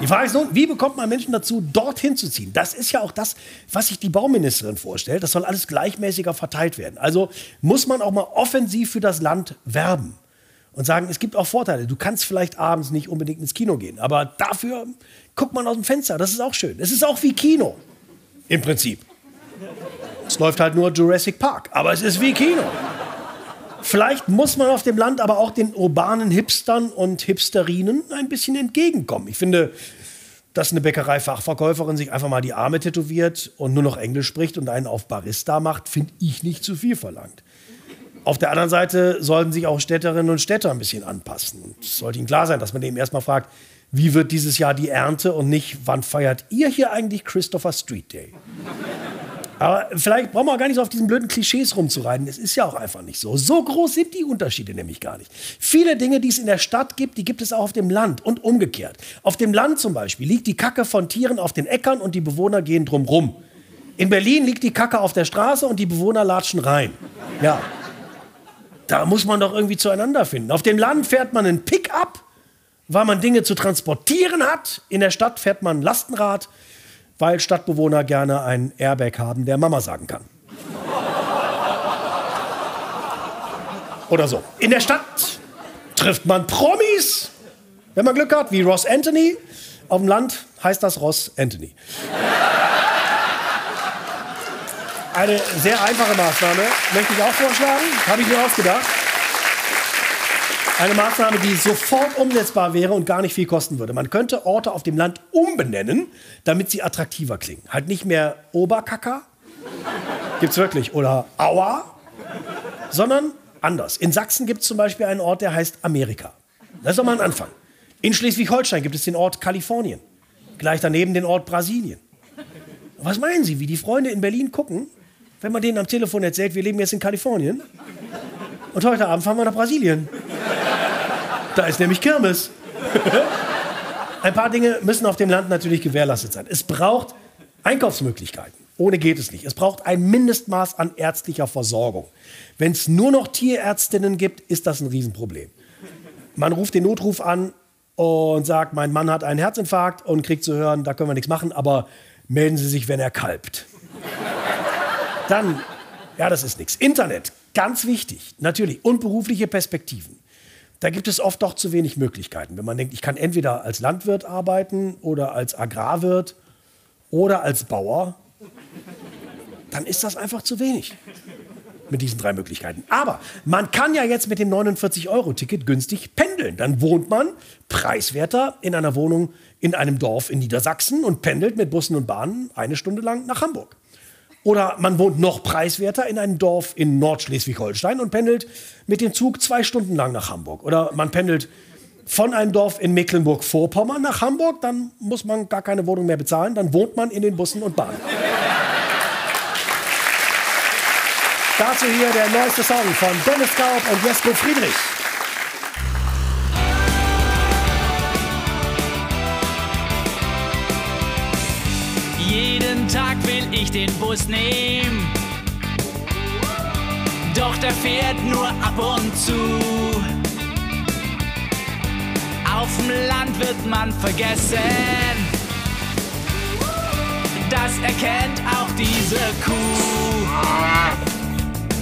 Die Frage ist nun, wie bekommt man Menschen dazu, dorthin zu ziehen? Das ist ja auch das, was sich die Bauministerin vorstellt. Das soll alles gleichmäßiger verteilt werden. Also muss man auch mal offensiv für das Land werben und sagen, es gibt auch Vorteile. Du kannst vielleicht abends nicht unbedingt ins Kino gehen, aber dafür guckt man aus dem Fenster. Das ist auch schön. Es ist auch wie Kino im Prinzip. Es läuft halt nur Jurassic Park, aber es ist wie Kino. Vielleicht muss man auf dem Land aber auch den urbanen Hipstern und Hipsterinen ein bisschen entgegenkommen. Ich finde, dass eine Bäckereifachverkäuferin sich einfach mal die Arme tätowiert und nur noch Englisch spricht und einen auf Barista macht, finde ich nicht zu viel verlangt. Auf der anderen Seite sollten sich auch Städterinnen und Städter ein bisschen anpassen. Es sollte ihnen klar sein, dass man eben erstmal fragt, wie wird dieses Jahr die Ernte und nicht, wann feiert ihr hier eigentlich Christopher Street Day? Aber vielleicht brauchen wir gar nicht so auf diesen blöden Klischees rumzureiten. Es ist ja auch einfach nicht so. So groß sind die Unterschiede nämlich gar nicht. Viele Dinge, die es in der Stadt gibt, die gibt es auch auf dem Land und umgekehrt. Auf dem Land zum Beispiel liegt die Kacke von Tieren auf den Äckern und die Bewohner gehen drumrum. In Berlin liegt die Kacke auf der Straße und die Bewohner latschen rein. Ja. Da muss man doch irgendwie zueinander finden. Auf dem Land fährt man einen Pickup, weil man Dinge zu transportieren hat. In der Stadt fährt man ein Lastenrad weil Stadtbewohner gerne ein Airbag haben, der Mama sagen kann. Oder so. In der Stadt trifft man Promis, wenn man Glück hat, wie Ross Anthony. Auf dem Land heißt das Ross Anthony. Eine sehr einfache Maßnahme möchte ich auch vorschlagen, habe ich mir ausgedacht. Eine Maßnahme, die sofort umsetzbar wäre und gar nicht viel kosten würde. Man könnte Orte auf dem Land umbenennen, damit sie attraktiver klingen. Halt nicht mehr Oberkacker, gibt's wirklich, oder Aua, sondern anders. In Sachsen gibt es zum Beispiel einen Ort, der heißt Amerika. Das ist doch mal ein Anfang. In Schleswig-Holstein gibt es den Ort Kalifornien. Gleich daneben den Ort Brasilien. Was meinen Sie, wie die Freunde in Berlin gucken, wenn man denen am Telefon erzählt, wir leben jetzt in Kalifornien? Und heute Abend fahren wir nach Brasilien. Da ist nämlich Kirmes. Ein paar Dinge müssen auf dem Land natürlich gewährleistet sein. Es braucht Einkaufsmöglichkeiten. Ohne geht es nicht. Es braucht ein Mindestmaß an ärztlicher Versorgung. Wenn es nur noch Tierärztinnen gibt, ist das ein Riesenproblem. Man ruft den Notruf an und sagt, mein Mann hat einen Herzinfarkt und kriegt zu hören, da können wir nichts machen, aber melden Sie sich, wenn er kalbt. Dann, ja, das ist nichts. Internet, ganz wichtig, natürlich. Und berufliche Perspektiven da gibt es oft doch zu wenig Möglichkeiten. Wenn man denkt, ich kann entweder als Landwirt arbeiten oder als Agrarwirt oder als Bauer, dann ist das einfach zu wenig mit diesen drei Möglichkeiten. Aber man kann ja jetzt mit dem 49-Euro-Ticket günstig pendeln. Dann wohnt man preiswerter in einer Wohnung in einem Dorf in Niedersachsen und pendelt mit Bussen und Bahnen eine Stunde lang nach Hamburg. Oder man wohnt noch preiswerter in einem Dorf in Nordschleswig-Holstein und pendelt mit dem Zug zwei Stunden lang nach Hamburg. Oder man pendelt von einem Dorf in Mecklenburg-Vorpommern nach Hamburg, dann muss man gar keine Wohnung mehr bezahlen, dann wohnt man in den Bussen und Bahnen. Dazu hier der neueste Song von Dennis Gaub und Jesko Friedrich. Tag will ich den Bus nehmen. Doch der fährt nur ab und zu. Auf dem Land wird man vergessen. Das erkennt auch diese Kuh.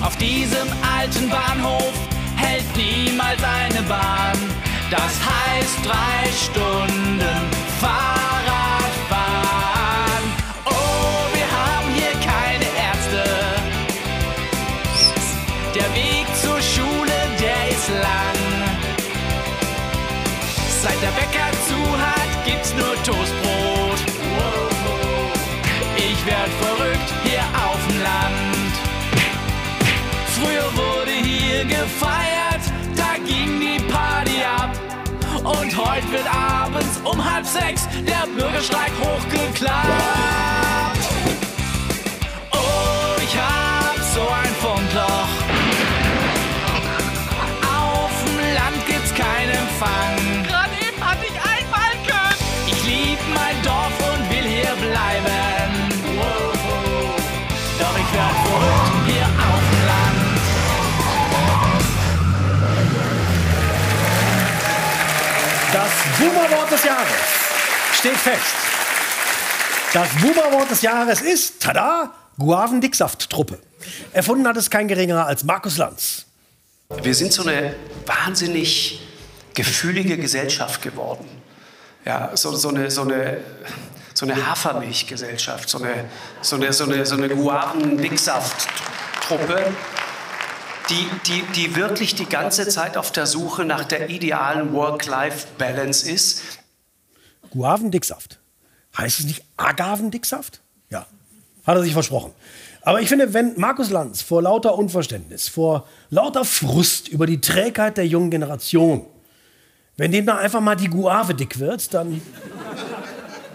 Auf diesem alten Bahnhof hält niemals eine Bahn. Das heißt drei Stunden Fahrradfahren. Heute wird abends um halb sechs der Bürgersteig hochgeklappt. Boomerwort des Jahres steht fest. Das Boomerwort des Jahres ist, tada, Guavendicksaft-Truppe. Erfunden hat es kein geringerer als Markus Lanz. Wir sind so eine wahnsinnig gefühlige Gesellschaft geworden. Ja, so, so eine, so eine, so eine Hafermilchgesellschaft, so eine, so eine, so eine, so eine Guaven-Dicksaft-Truppe, die, die, die wirklich die ganze Zeit auf der Suche nach der idealen Work-Life-Balance ist. Guavendicksaft. Heißt es nicht Agavendicksaft? Ja. Hat er sich versprochen. Aber ich finde, wenn Markus Lanz vor lauter Unverständnis, vor lauter Frust über die Trägheit der jungen Generation, wenn dem da einfach mal die Guave dick wird, dann,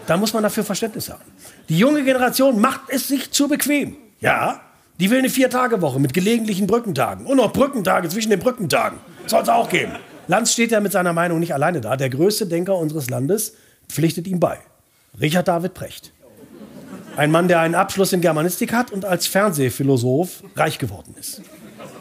dann muss man dafür Verständnis haben. Die junge Generation macht es sich zu bequem. Ja, die will eine Vier-Tage-Woche mit gelegentlichen Brückentagen. Und noch Brückentage zwischen den Brückentagen. Soll es auch geben. Lanz steht ja mit seiner Meinung nicht alleine da. Der größte Denker unseres Landes pflichtet ihm bei. Richard David Precht. Ein Mann, der einen Abschluss in Germanistik hat und als Fernsehphilosoph reich geworden ist.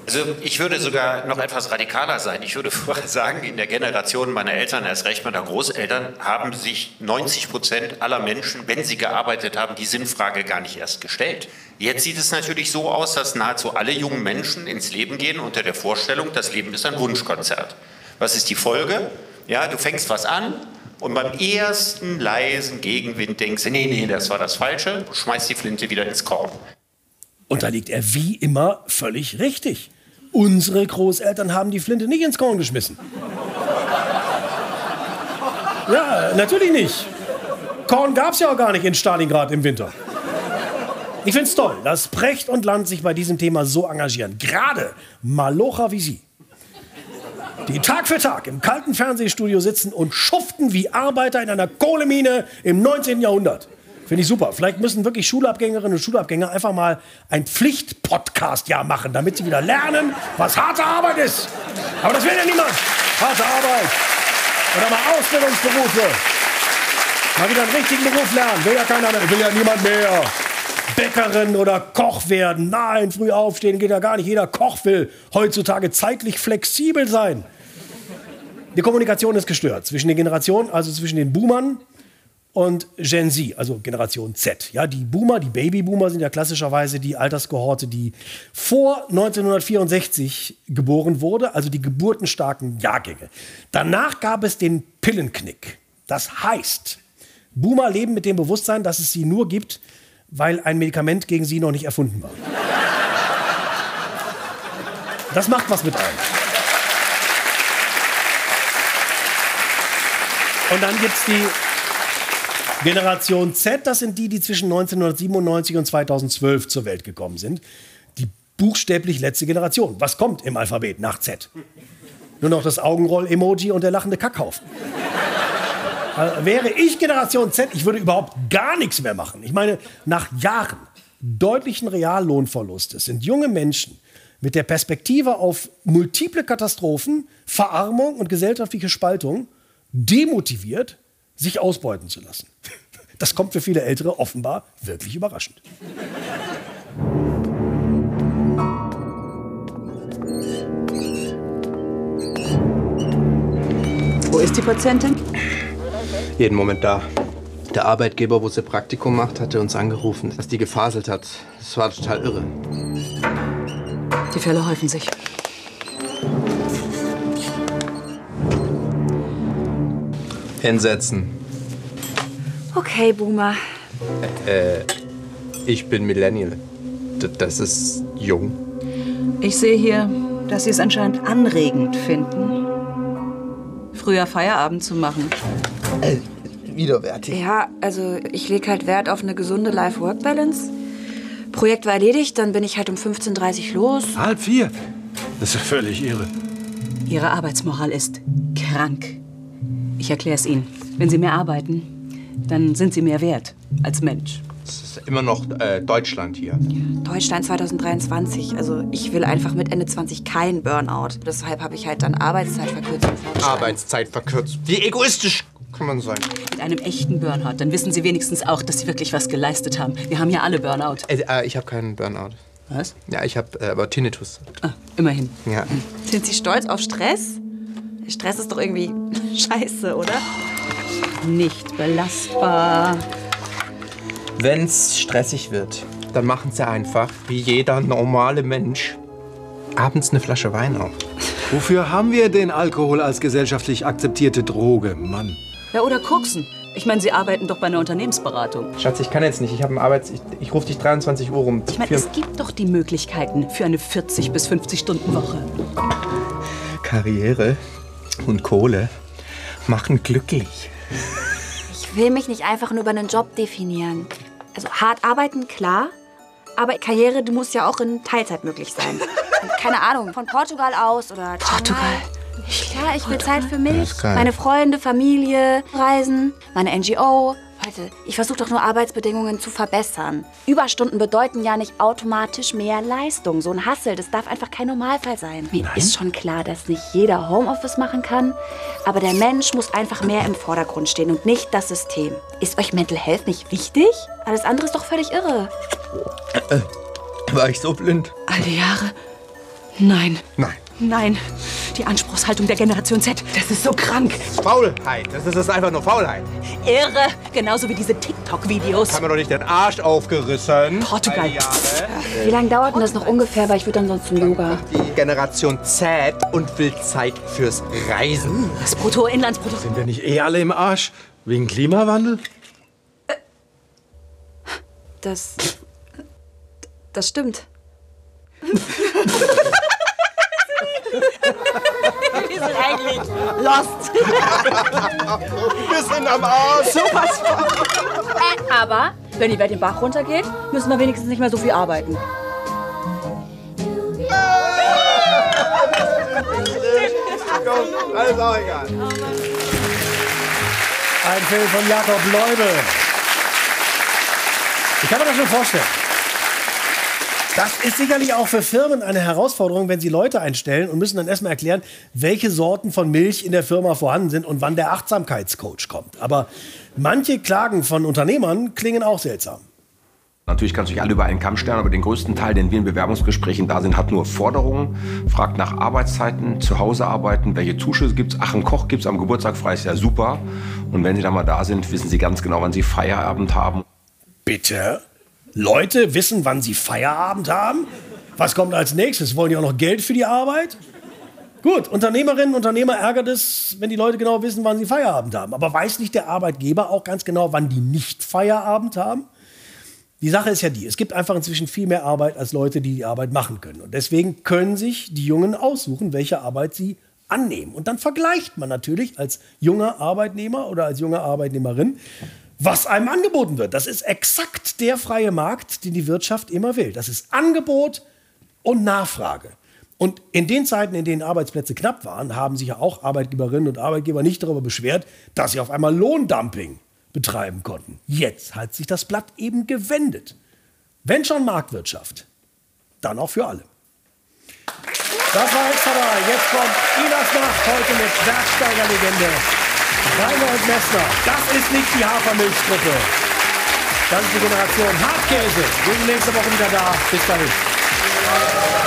Also ich würde sogar noch etwas radikaler sein. Ich würde sagen, in der Generation meiner Eltern, erst recht meiner Großeltern, haben sich 90 Prozent aller Menschen, wenn sie gearbeitet haben, die Sinnfrage gar nicht erst gestellt. Jetzt sieht es natürlich so aus, dass nahezu alle jungen Menschen ins Leben gehen unter der Vorstellung, das Leben ist ein Wunschkonzert. Was ist die Folge? Ja, du fängst was an und beim ersten leisen Gegenwind denkst du, nee, nee, das war das Falsche, schmeißt die Flinte wieder ins Korn. Und da liegt er wie immer völlig richtig. Unsere Großeltern haben die Flinte nicht ins Korn geschmissen. Ja, natürlich nicht. Korn gab es ja auch gar nicht in Stalingrad im Winter. Ich finde es toll, dass Precht und Land sich bei diesem Thema so engagieren. Gerade Malocha wie Sie. Die Tag für Tag im kalten Fernsehstudio sitzen und schuften wie Arbeiter in einer Kohlemine im 19. Jahrhundert. Finde ich super. Vielleicht müssen wirklich Schulabgängerinnen und Schulabgänger einfach mal ein Pflicht-Podcast-Jahr machen, damit sie wieder lernen, was harte Arbeit ist. Aber das will ja niemand. Harte Arbeit. Oder mal Ausbildungsberufe. Mal wieder einen richtigen Beruf lernen. Will ja keiner mehr. Will ja niemand mehr. Bäckerin oder Koch werden. Nein, früh aufstehen geht ja gar nicht. Jeder Koch will heutzutage zeitlich flexibel sein. Die Kommunikation ist gestört zwischen den Generationen, also zwischen den Boomern und Gen Z, also Generation Z. Ja, die Boomer, die Babyboomer sind ja klassischerweise die Alterskohorte, die vor 1964 geboren wurde, also die geburtenstarken Jahrgänge. Danach gab es den Pillenknick. Das heißt, Boomer leben mit dem Bewusstsein, dass es sie nur gibt, weil ein Medikament gegen sie noch nicht erfunden war. Das macht was mit einem. Und dann gibt es die Generation Z, das sind die, die zwischen 1997 und 2012 zur Welt gekommen sind. Die buchstäblich letzte Generation. Was kommt im Alphabet nach Z? Nur noch das Augenroll-Emoji und der lachende Kackhaufen. Also wäre ich Generation Z, ich würde überhaupt gar nichts mehr machen. Ich meine, nach Jahren deutlichen Reallohnverlustes sind junge Menschen mit der Perspektive auf multiple Katastrophen, Verarmung und gesellschaftliche Spaltung demotiviert, sich ausbeuten zu lassen. Das kommt für viele Ältere offenbar wirklich überraschend. Wo ist die Patientin? Jeden Moment da. Der Arbeitgeber, wo sie Praktikum macht, hatte uns angerufen, dass die gefaselt hat. Das war total irre. Die Fälle häufen sich. Hinsetzen. Okay, Boomer. Äh, ich bin Millennial. D das ist jung. Ich sehe hier, dass Sie es anscheinend anregend finden, früher Feierabend zu machen. Äh, widerwärtig. Ja, also ich lege halt Wert auf eine gesunde Life-Work-Balance. Projekt war erledigt, dann bin ich halt um 15.30 Uhr los. Halb vier? Das ist ja völlig irre. Ihre Arbeitsmoral ist krank. Ich erkläre es Ihnen. Wenn Sie mehr arbeiten, dann sind Sie mehr wert als Mensch. Es ist immer noch äh, Deutschland hier. Deutschland 2023. Also ich will einfach mit Ende 20 keinen Burnout. Deshalb habe ich halt dann Arbeitszeitverkürzung vorgeschlagen. Arbeitszeit verkürzt. Wie egoistisch kann man sein? Mit einem echten Burnout, dann wissen Sie wenigstens auch, dass Sie wirklich was geleistet haben. Wir haben ja alle Burnout. Äh, äh, ich habe keinen Burnout. Was? Ja, ich habe äh, aber Tinnitus. Ah, immerhin. Ja. Sind Sie stolz auf Stress? Stress ist doch irgendwie scheiße, oder? Nicht belastbar. Wenn's stressig wird, dann machen sie einfach, wie jeder normale Mensch, abends eine Flasche Wein auf. Wofür haben wir den Alkohol als gesellschaftlich akzeptierte Droge, Mann? Ja, oder koksen. Ich meine, Sie arbeiten doch bei einer Unternehmensberatung. Schatz, ich kann jetzt nicht. Ich habe einen Arbeits... Ich, ich rufe dich 23 Uhr rum. Ich meine, es gibt doch die Möglichkeiten für eine 40 bis 50 Stunden Woche. Karriere und Kohle machen glücklich. Ich will mich nicht einfach nur über einen Job definieren. Also hart arbeiten, klar. Aber Karriere die muss ja auch in Teilzeit möglich sein. Und keine Ahnung, von Portugal aus oder Portugal. Klar, ich will Zeit für mich, meine Freunde, Familie, Reisen, meine NGO. Leute, ich versuche doch nur Arbeitsbedingungen zu verbessern. Überstunden bedeuten ja nicht automatisch mehr Leistung. So ein Hassel, das darf einfach kein Normalfall sein. Mir ist schon klar, dass nicht jeder Homeoffice machen kann, aber der Mensch muss einfach mehr im Vordergrund stehen und nicht das System. Ist euch Mental Health nicht wichtig? Alles andere ist doch völlig irre. Äh, war ich so blind? All die Jahre? Nein. Nein. Nein. Die Anspruchshaltung der Generation Z, das ist so krank. Faulheit. Das ist, das ist einfach nur Faulheit. Irre. Genauso wie diese TikTok-Videos. Haben wir doch nicht den Arsch aufgerissen. Portugal. Wie lange dauert denn das noch ungefähr? Weil ich würde ansonsten Yoga. Die Generation Z und will Zeit fürs Reisen. Das Bruttoinlandsprodukt. Sind wir nicht eh alle im Arsch? Wegen Klimawandel? Das. Das stimmt. Wir sind eigentlich lost. Wir sind am Arsch. Von. Äh, aber, wenn die Welt den Bach runtergeht, müssen wir wenigstens nicht mehr so viel arbeiten. Alles auch egal. Ein Film von Jakob Leube. Ich kann mir das schon vorstellen. Das ist sicherlich auch für Firmen eine Herausforderung, wenn sie Leute einstellen und müssen dann erstmal erklären, welche Sorten von Milch in der Firma vorhanden sind und wann der Achtsamkeitscoach kommt. Aber manche Klagen von Unternehmern klingen auch seltsam. Natürlich kannst du nicht alle über einen Kamm stellen, aber den größten Teil, den wir in Bewerbungsgesprächen da sind, hat nur Forderungen, fragt nach Arbeitszeiten, zu Hause arbeiten, welche Zuschüsse gibt's, ach, ein Koch gibt's am Geburtstag frei, ist ja super. Und wenn sie dann mal da sind, wissen sie ganz genau, wann sie Feierabend haben. Bitte? Leute wissen, wann sie Feierabend haben? Was kommt als nächstes? Wollen die auch noch Geld für die Arbeit? Gut, Unternehmerinnen und Unternehmer ärgert es, wenn die Leute genau wissen, wann sie Feierabend haben. Aber weiß nicht der Arbeitgeber auch ganz genau, wann die nicht Feierabend haben? Die Sache ist ja die, es gibt einfach inzwischen viel mehr Arbeit als Leute, die die Arbeit machen können. Und deswegen können sich die Jungen aussuchen, welche Arbeit sie annehmen. Und dann vergleicht man natürlich als junger Arbeitnehmer oder als junge Arbeitnehmerin, was einem angeboten wird. Das ist exakt der freie Markt, den die Wirtschaft immer will. Das ist Angebot und Nachfrage. Und in den Zeiten, in denen Arbeitsplätze knapp waren, haben sich ja auch Arbeitgeberinnen und Arbeitgeber nicht darüber beschwert, dass sie auf einmal Lohndumping betreiben konnten. Jetzt hat sich das Blatt eben gewendet. Wenn schon Marktwirtschaft, dann auch für alle. Das war vorbei. Jetzt kommt Inas Nacht heute mit Bergsteigerlegende Und Messner. Das ist nicht die Hafermilchgruppe. Das ist die Generation Hartkäse. Wir sind nächste Woche wieder da. Bis dahin.